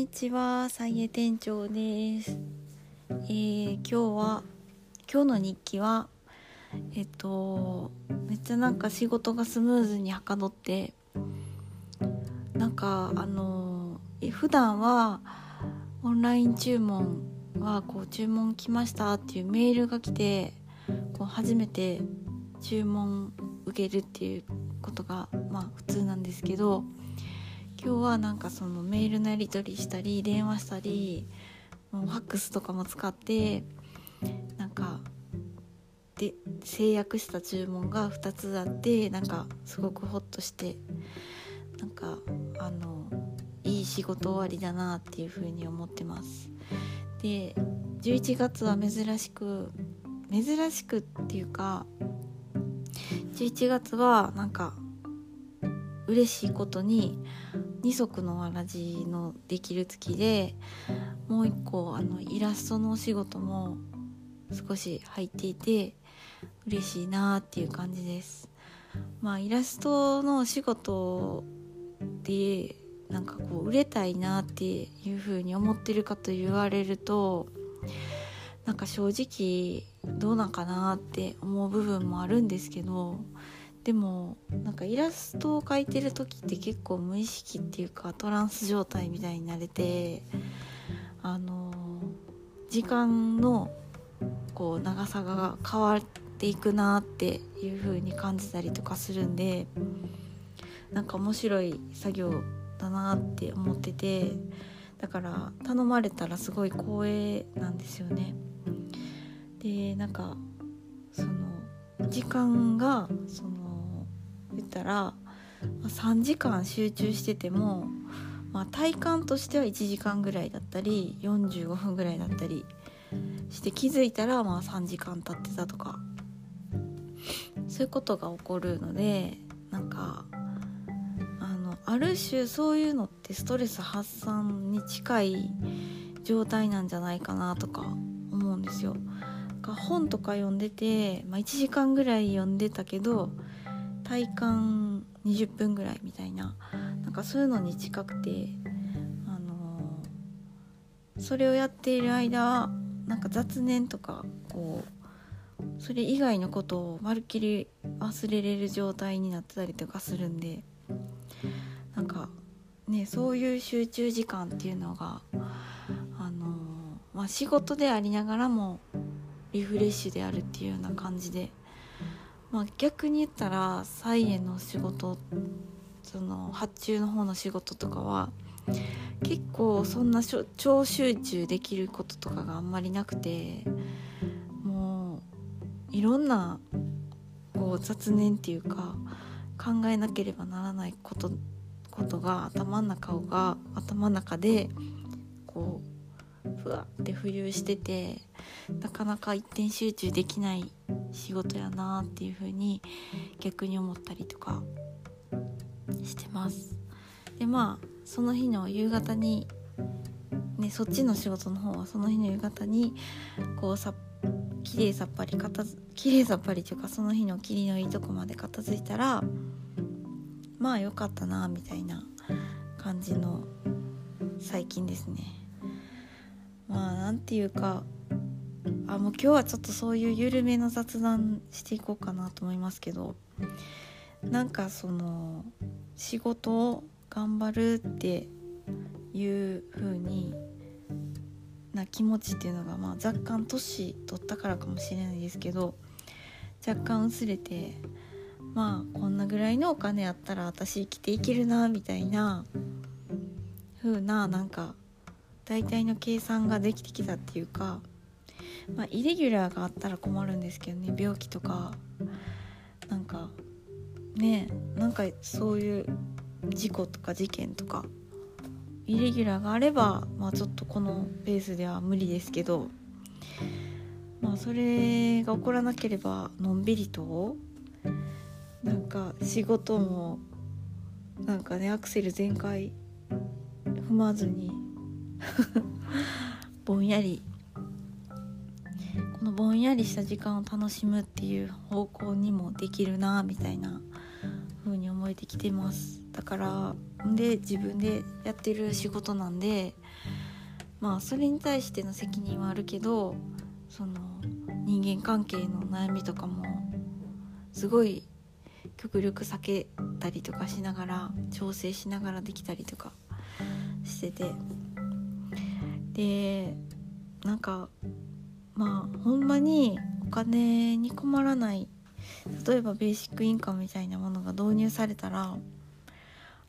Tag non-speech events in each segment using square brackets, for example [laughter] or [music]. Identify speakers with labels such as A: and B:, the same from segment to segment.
A: にちは、さいえ店長です。えー、今日は今日の日記はえっとめっちゃなんか仕事がスムーズにはかどってなんかあの普段はオンライン注文はこう注文来ましたっていうメールが来てこう初めて注文受けるっていうことがまあ普通なんですけど今日はなんかそのメールのやり取りしたり電話したりもうファックスとかも使ってなんかで制約した注文が2つあってなんかすごくホッとしてなんかあのいい仕事終わりだなっていう風に思ってます。で11月は珍しく珍しくっていうか11月はなんか嬉しいことに二足のわらじのできる月でもう一個あのイラストのお仕事も少し入っていて嬉しいなっていう感じです。まあイラストのお仕事でなんかこう売れたいなっていう風に思ってるかと言われるとなんか正直どうなんかなって思う部分もあるんですけどでもなんかイラストを描いてる時って結構無意識っていうかトランス状態みたいになれてあの時間のこう長さが変わっていくなっていう風に感じたりとかするんでなんか面白い作業だなって思っててだから頼まれたらすごい光栄なんですよね。でなんかその時間がその言ったら3時間集中してても、まあ、体感としては1時間ぐらいだったり45分ぐらいだったりして気づいたらまあ3時間経ってたとかそういうことが起こるのでなんかあのある種そういうのってストレス発散に近い状態なんじゃないかなとか思うんですよ。本とか読んでて、まあ、1時間ぐらい読んでたけど体感20分ぐらいみたいななんかそういうのに近くて、あのー、それをやっている間なんか雑念とかこうそれ以外のことをまるっきり忘れれる状態になってたりとかするんでなんかねそういう集中時間っていうのが、あのー、まあ、仕事でありながらもリフレッシュであるっていうような感じでまあ、逆に言ったら菜園の仕事その発注の方の仕事とかは結構そんな超集中できることとかがあんまりなくてもういろんなこう雑念っていうか考えなければならないことことが頭の中が頭の中でこうふわって浮遊しててなかなか一点集中できない仕事やなっていう風に逆に思ったりとかしてます。でまあその日の夕方にねそっちの仕事の方はその日の夕方にこうさ綺麗さっぱり片綺麗さっぱりというかその日の霧のいいとこまで片付いたらまあ良かったなみたいな感じの最近ですね。まあなんていうかあもう今日はちょっとそういう緩めの雑談していこうかなと思いますけど。なんかその仕事を頑張るっていう風にな気持ちっていうのが、まあ、若干年取ったからかもしれないですけど若干薄れてまあこんなぐらいのお金あったら私生きていけるなみたいな風ななんか大体の計算ができてきたっていうかまあ、イレギュラーがあったら困るんですけどね病気とかなんかねなんかそういう事故とか事件とかイレギュラーがあれば、まあ、ちょっとこのペースでは無理ですけどまあそれが起こらなければのんびりとなんか仕事もなんかねアクセル全開踏まずに [laughs] ぼんやりのぼんやりした時間を楽しむっていう方向にもできるなみたいな風に思えてきてます。だからで自分でやってる仕事なんでまあそれに対しての責任はあるけどその人間関係の悩みとかもすごい極力避けたりとかしながら調整しながらできたりとかしてて。でなんかまあほんまにお金に困らない例えばベーシックインカムみたいなものが導入されたら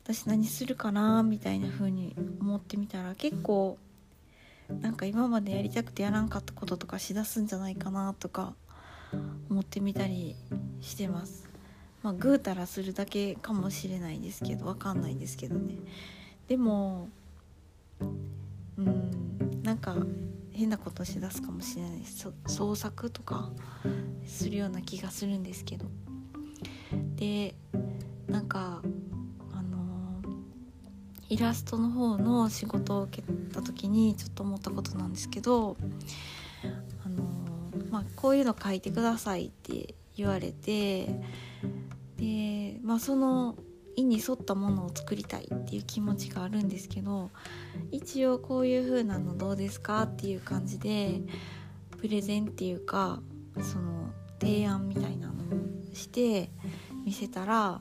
A: 私何するかなみたいな風に思ってみたら結構なんか今までやりたくてやらんかったこととかしだすんじゃないかなとか思ってみたりしてます。まあぐうたらするだけかもしれないですけどわかんないですけどね。でもうんなんか変なことしだすかもしれないです創作とかするような気がするんですけど。でなんかあのイラストの方の仕事を受けた時にちょっと思ったことなんですけどあのまあこういうの書いてくださいって言われてでまあその意に沿ったものを作りたいっていう気持ちがあるんですけど一応こういう風なのどうですかっていう感じでプレゼンっていうかその提案みたいなのをして見せたら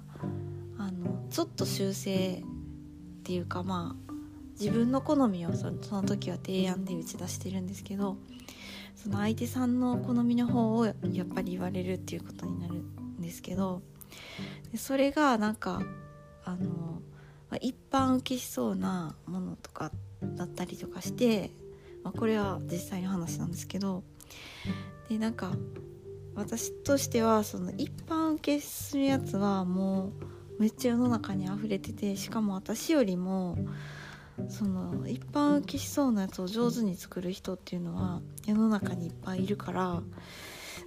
A: あのちょっと修正っていうかまあ自分の好みをその時は提案で打ち出してるんですけどその相手さんの好みの方をやっぱり言われるっていうことになるんですけどそれがなんかあの、一般受けしそうなものとかだったりとかして、まあ、これは実際の話なんですけどでなんか私としてはその一般受けするやつはもうめっちゃ世の中に溢れててしかも私よりもその一般受けしそうなやつを上手に作る人っていうのは世の中にいっぱいいるから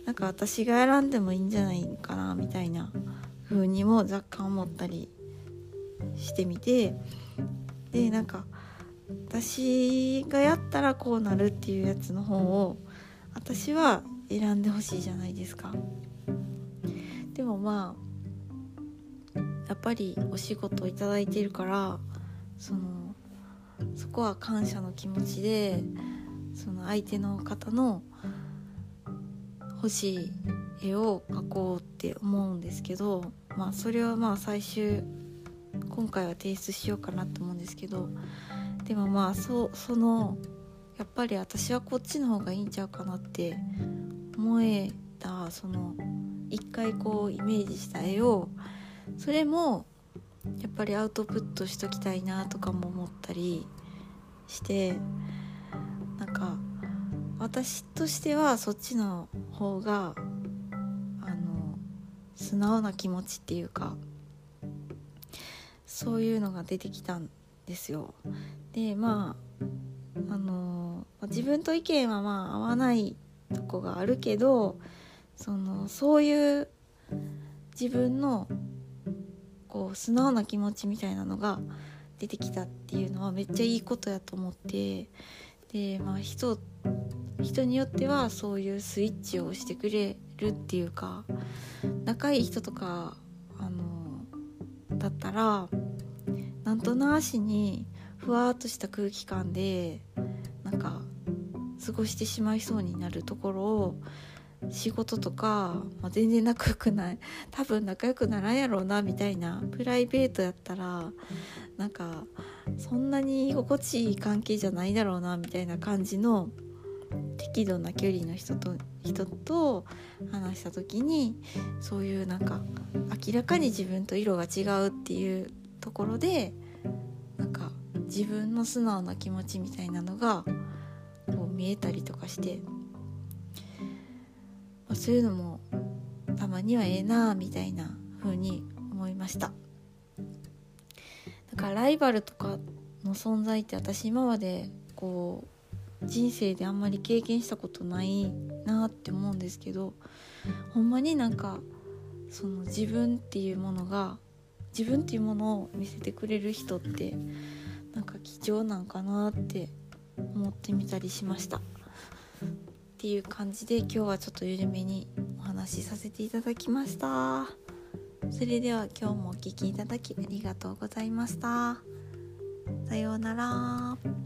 A: なんか私が選んでもいいんじゃないかなみたいな風にも若干思ったりしてみてでなんか私がやったらこうなるっていうやつの方を私は選んでほしいじゃないですか。でもまあやっぱりお仕事を頂いてるからそのそこは感謝の気持ちでその相手の方の欲しい絵を描こうって思うんですけどまあそれはまあ最終今回は提出しようかなと思うんですけどでもまあそそのやっぱり私はこっちの方がいいんちゃうかなって思えたその一回こうイメージした絵をそれもやっぱりアウトプットしときたいなとかも思ったりしてなんか私としてはそっちの方があの素直な気持ちっていうかそういうのが出てきたんですよ。でまああの自分と意見はまあ合わないとこがあるけどそのそういう自分のこう素直な気持ちみたいなのが出てきたっていうのはめっちゃいいことやと思ってでまあ人人によってはそういうスイッチを押してくれるっていうか仲いい人とかあのだったらなんとなしにふわっとした空気感でなんか過ごしてしまいそうになるところを仕事とか、まあ、全然仲良くない。[laughs] 多分仲良くならんやろうなみたいなプライベートやったらなんかそんなに居心地いい関係じゃないだろうなみたいな感じの適度な距離の人と人と話した時にそういうなんか明らかに自分と色が違うっていうところでなんか自分の素直な気持ちみたいなのがこう見えたりとかして、まあ、そういうのもたまにはええなあみたいな風に思いました。だからライバルとかの存在って私今までこう人生であんまり経験したことないなって思うんですけどほんまになんかその自分っていうものが自分っていうものを見せてくれる人ってなんか貴重なんかなって思ってみたりしました。っていう感じで今日はちょっと緩めにお話しさせていただきました。それでは今日もお聴きいただきありがとうございました。さようなら。